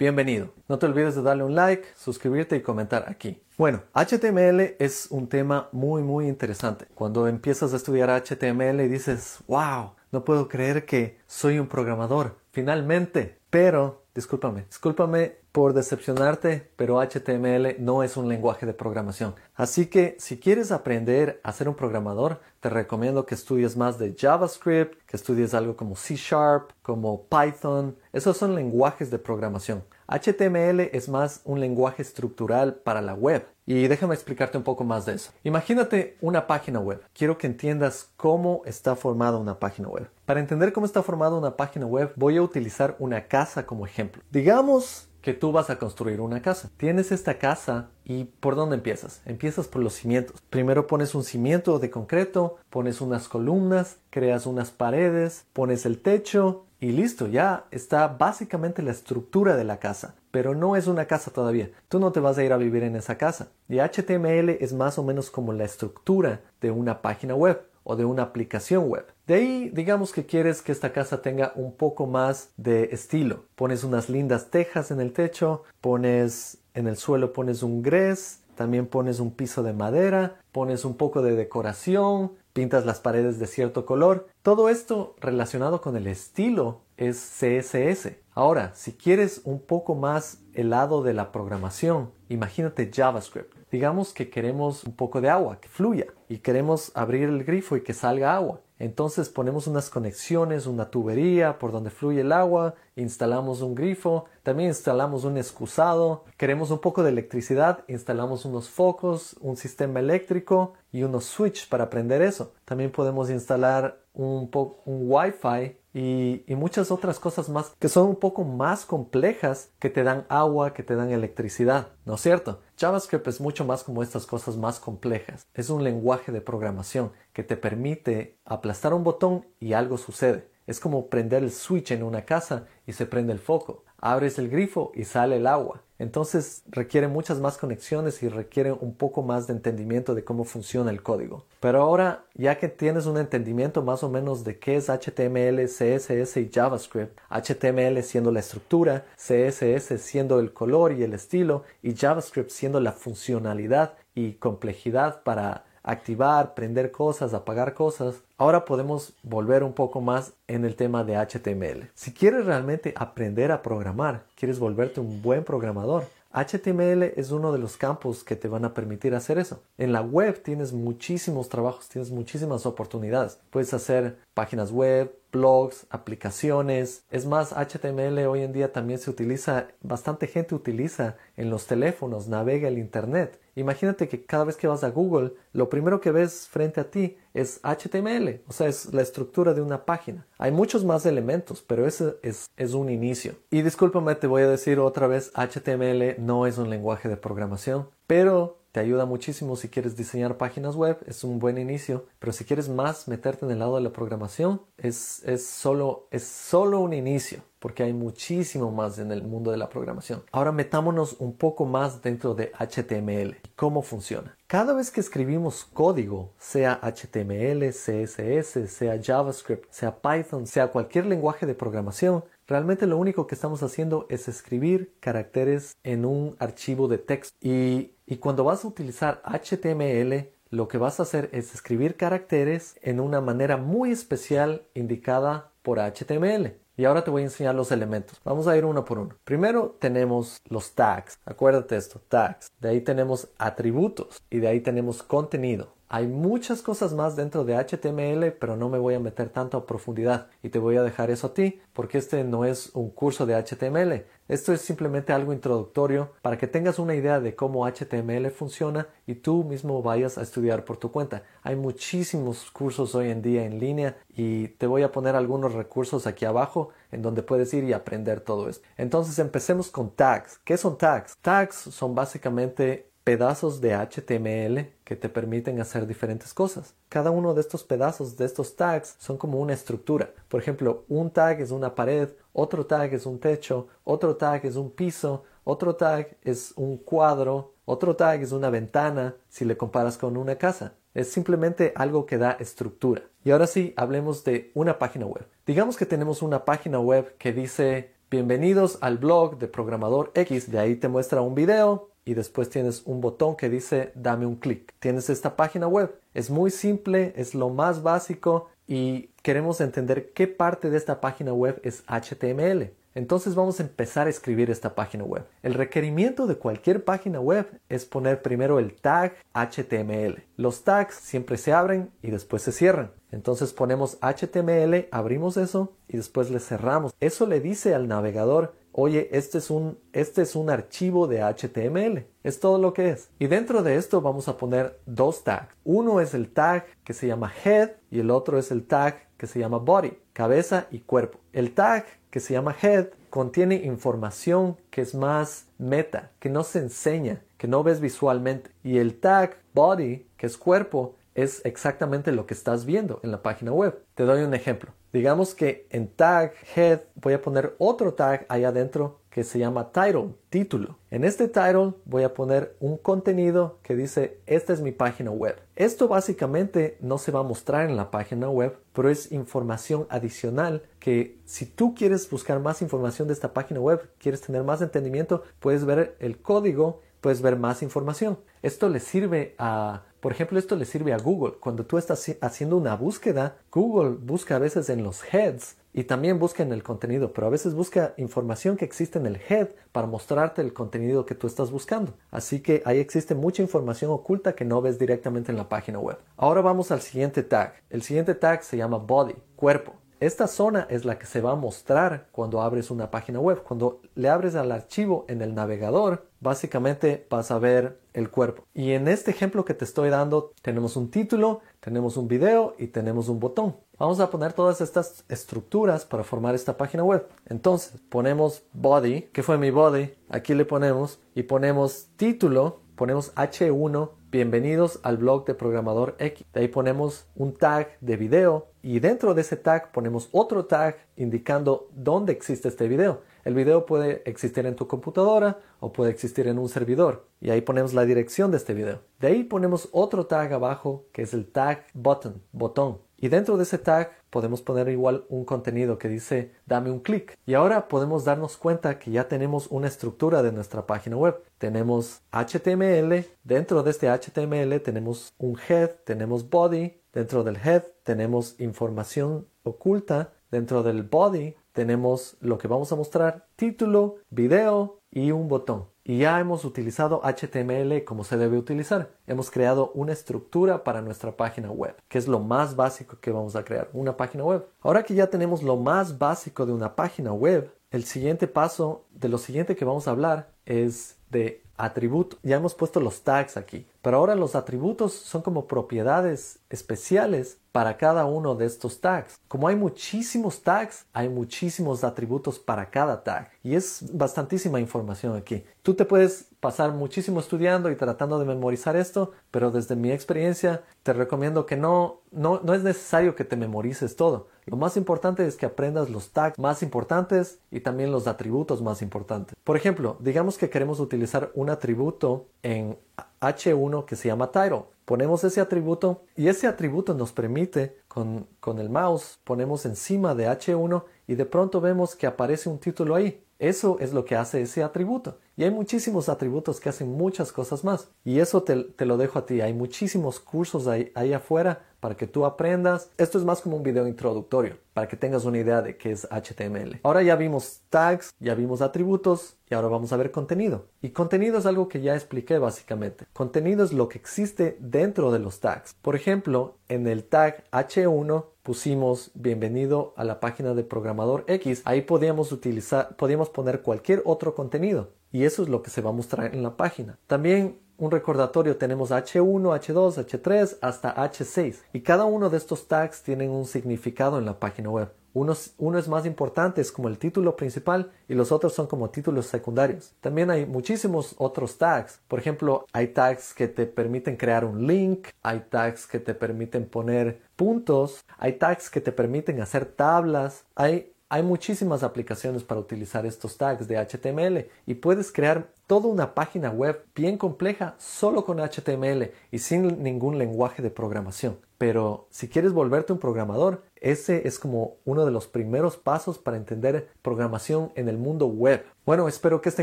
bienvenido. No te olvides de darle un like, suscribirte y comentar aquí. Bueno, HTML es un tema muy muy interesante. Cuando empiezas a estudiar HTML y dices, wow, no puedo creer que soy un programador, finalmente. Pero, discúlpame, discúlpame por decepcionarte, pero HTML no es un lenguaje de programación. Así que si quieres aprender a ser un programador, te recomiendo que estudies más de JavaScript, que estudies algo como C Sharp, como Python. Esos son lenguajes de programación. HTML es más un lenguaje estructural para la web. Y déjame explicarte un poco más de eso. Imagínate una página web. Quiero que entiendas cómo está formada una página web. Para entender cómo está formada una página web, voy a utilizar una casa como ejemplo. Digamos que tú vas a construir una casa. Tienes esta casa y ¿por dónde empiezas? Empiezas por los cimientos. Primero pones un cimiento de concreto, pones unas columnas, creas unas paredes, pones el techo y listo, ya está básicamente la estructura de la casa. Pero no es una casa todavía. Tú no te vas a ir a vivir en esa casa. Y HTML es más o menos como la estructura de una página web o de una aplicación web. De ahí, digamos que quieres que esta casa tenga un poco más de estilo. Pones unas lindas tejas en el techo, pones en el suelo pones un gres, también pones un piso de madera, pones un poco de decoración, pintas las paredes de cierto color. Todo esto relacionado con el estilo es CSS. Ahora, si quieres un poco más el lado de la programación, imagínate JavaScript. Digamos que queremos un poco de agua, que fluya, y queremos abrir el grifo y que salga agua. Entonces ponemos unas conexiones, una tubería por donde fluye el agua, instalamos un grifo, también instalamos un excusado, queremos un poco de electricidad, instalamos unos focos, un sistema eléctrico y unos switch para prender eso. También podemos instalar un, un Wi-Fi y, y, muchas otras cosas más que son un poco más complejas que te dan agua, que te dan electricidad, ¿no es cierto? JavaScript es mucho más como estas cosas más complejas. Es un lenguaje de programación que te permite aplastar un botón y algo sucede. Es como prender el switch en una casa y se prende el foco. Abres el grifo y sale el agua. Entonces requiere muchas más conexiones y requiere un poco más de entendimiento de cómo funciona el código. Pero ahora, ya que tienes un entendimiento más o menos de qué es HTML, CSS y JavaScript, HTML siendo la estructura, CSS siendo el color y el estilo y JavaScript siendo la funcionalidad y complejidad para activar, prender cosas, apagar cosas, ahora podemos volver un poco más en el tema de HTML. Si quieres realmente aprender a programar, quieres volverte un buen programador, HTML es uno de los campos que te van a permitir hacer eso. En la web tienes muchísimos trabajos, tienes muchísimas oportunidades. Puedes hacer páginas web, blogs, aplicaciones. Es más, HTML hoy en día también se utiliza, bastante gente utiliza en los teléfonos, navega el Internet. Imagínate que cada vez que vas a Google, lo primero que ves frente a ti es HTML, o sea, es la estructura de una página. Hay muchos más elementos, pero ese es, es un inicio. Y discúlpame, te voy a decir otra vez, HTML no es un lenguaje de programación, pero te ayuda muchísimo si quieres diseñar páginas web, es un buen inicio, pero si quieres más meterte en el lado de la programación, es, es, solo, es solo un inicio, porque hay muchísimo más en el mundo de la programación. Ahora metámonos un poco más dentro de HTML y cómo funciona. Cada vez que escribimos código, sea HTML, CSS, sea JavaScript, sea Python, sea cualquier lenguaje de programación, Realmente lo único que estamos haciendo es escribir caracteres en un archivo de texto. Y, y, cuando vas a utilizar HTML, lo que vas a hacer es escribir caracteres en una manera muy especial indicada por HTML. Y ahora te voy a enseñar los elementos. Vamos a ir uno por uno. Primero tenemos los tags. Acuérdate esto, tags. De ahí tenemos atributos y de ahí tenemos contenido. Hay muchas cosas más dentro de HTML, pero no me voy a meter tanto a profundidad y te voy a dejar eso a ti porque este no es un curso de HTML. Esto es simplemente algo introductorio para que tengas una idea de cómo HTML funciona y tú mismo vayas a estudiar por tu cuenta. Hay muchísimos cursos hoy en día en línea y te voy a poner algunos recursos aquí abajo en donde puedes ir y aprender todo esto. Entonces empecemos con tags. ¿Qué son tags? Tags son básicamente pedazos de HTML que te permiten hacer diferentes cosas. Cada uno de estos pedazos de estos tags son como una estructura. Por ejemplo, un tag es una pared, otro tag es un techo, otro tag es un piso, otro tag es un cuadro, otro tag es una ventana si le comparas con una casa. Es simplemente algo que da estructura. Y ahora sí, hablemos de una página web. Digamos que tenemos una página web que dice bienvenidos al blog de Programador X. De ahí te muestra un video y después tienes un botón que dice dame un clic. Tienes esta página web. Es muy simple, es lo más básico y queremos entender qué parte de esta página web es HTML. Entonces vamos a empezar a escribir esta página web. El requerimiento de cualquier página web es poner primero el tag HTML. Los tags siempre se abren y después se cierran. Entonces ponemos HTML, abrimos eso y después le cerramos. Eso le dice al navegador, oye, este es un, este es un archivo de HTML. Es todo lo que es. Y dentro de esto vamos a poner dos tags. Uno es el tag que se llama head y el otro es el tag que se llama body, cabeza y cuerpo. El tag que se llama head contiene información que es más meta, que no se enseña, que no ves visualmente. Y el tag body, que es cuerpo, es exactamente lo que estás viendo en la página web. Te doy un ejemplo. Digamos que en tag head voy a poner otro tag ahí adentro que se llama title, título. En este title voy a poner un contenido que dice esta es mi página web. Esto básicamente no se va a mostrar en la página web, pero es información adicional que si tú quieres buscar más información de esta página web, quieres tener más entendimiento, puedes ver el código, puedes ver más información. Esto le sirve a por ejemplo, esto le sirve a Google. Cuando tú estás haciendo una búsqueda, Google busca a veces en los heads y también busca en el contenido, pero a veces busca información que existe en el head para mostrarte el contenido que tú estás buscando. Así que ahí existe mucha información oculta que no ves directamente en la página web. Ahora vamos al siguiente tag. El siguiente tag se llama body, cuerpo. Esta zona es la que se va a mostrar cuando abres una página web. Cuando le abres al archivo en el navegador, básicamente vas a ver el cuerpo. Y en este ejemplo que te estoy dando, tenemos un título, tenemos un video y tenemos un botón. Vamos a poner todas estas estructuras para formar esta página web. Entonces, ponemos body, que fue mi body, aquí le ponemos y ponemos título, ponemos H1 Bienvenidos al blog de Programador X. De ahí ponemos un tag de video y dentro de ese tag ponemos otro tag indicando dónde existe este video. El video puede existir en tu computadora o puede existir en un servidor y ahí ponemos la dirección de este video. De ahí ponemos otro tag abajo que es el tag button, botón. Y dentro de ese tag podemos poner igual un contenido que dice dame un clic. Y ahora podemos darnos cuenta que ya tenemos una estructura de nuestra página web. Tenemos HTML, dentro de este HTML tenemos un head, tenemos body, dentro del head tenemos información oculta, dentro del body tenemos lo que vamos a mostrar, título, video y un botón y ya hemos utilizado HTML como se debe utilizar. Hemos creado una estructura para nuestra página web, que es lo más básico que vamos a crear, una página web. Ahora que ya tenemos lo más básico de una página web, el siguiente paso de lo siguiente que vamos a hablar es de atributo. Ya hemos puesto los tags aquí, pero ahora los atributos son como propiedades especiales para cada uno de estos tags. Como hay muchísimos tags, hay muchísimos atributos para cada tag y es bastantísima información aquí. Tú te puedes pasar muchísimo estudiando y tratando de memorizar esto, pero desde mi experiencia te recomiendo que no, no, no es necesario que te memorices todo. Lo más importante es que aprendas los tags más importantes y también los atributos más importantes. Por ejemplo, digamos que queremos utilizar un atributo en H1 que se llama title. Ponemos ese atributo y ese atributo nos permite con, con el mouse ponemos encima de H1 y de pronto vemos que aparece un título ahí. Eso es lo que hace ese atributo. Y hay muchísimos atributos que hacen muchas cosas más. Y eso te, lo dejo a ti. Hay muchísimos cursos ahí, ahí, afuera para que tú aprendas. Esto es más como un video introductorio, para que tengas una idea de qué es HTML. Ahora ya vimos tags, ya vimos atributos y ahora vamos a ver contenido. Y contenido es algo que ya expliqué básicamente. Contenido es lo que existe dentro de los tags. Por ejemplo, en el tag H1 pusimos bienvenido a la página de programador X. Ahí podíamos utilizar, podíamos poner cualquier otro contenido y eso es lo que se va a mostrar en la página. También un recordatorio tenemos H1, H2, H3 hasta H6 y cada uno de estos tags tienen un significado en la página web. Uno, es más importante, es como el título principal y los otros son como títulos secundarios. También hay muchísimos otros tags. Por ejemplo, hay tags que te permiten crear un link, hay tags que te permiten poner puntos, hay tags que te permiten hacer tablas, hay hay muchísimas aplicaciones para utilizar estos tags de HTML y puedes crear toda una página web bien compleja solo con HTML y sin ningún lenguaje de programación. Pero si quieres volverte un programador, ese es como uno de los primeros pasos para entender programación en el mundo web. Bueno, espero que esta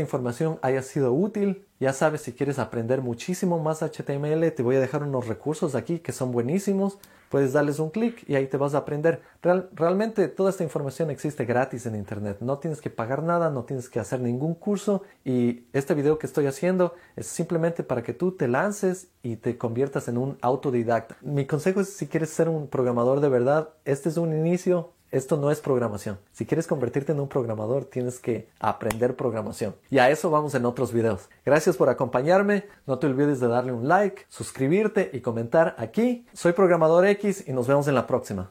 información haya sido útil. Ya sabes, si quieres aprender muchísimo más HTML, te voy a dejar unos recursos aquí que son buenísimos. Puedes darles un clic y ahí te vas a aprender. realmente toda esta información existe gratis en Internet. No tienes que pagar nada, no tienes que hacer ningún curso. Y este video que estoy haciendo es simplemente para que tú te lances y te conviertas en un autodidacta. Mi consejo es si quieres ser un programador de verdad, este es un inicio, esto no es programación. Si quieres convertirte en un programador, tienes que aprender programación. Y a eso vamos en otros videos. Gracias por acompañarme. No te olvides de darle un like, suscribirte y comentar aquí. Soy Programador X y nos vemos en la próxima.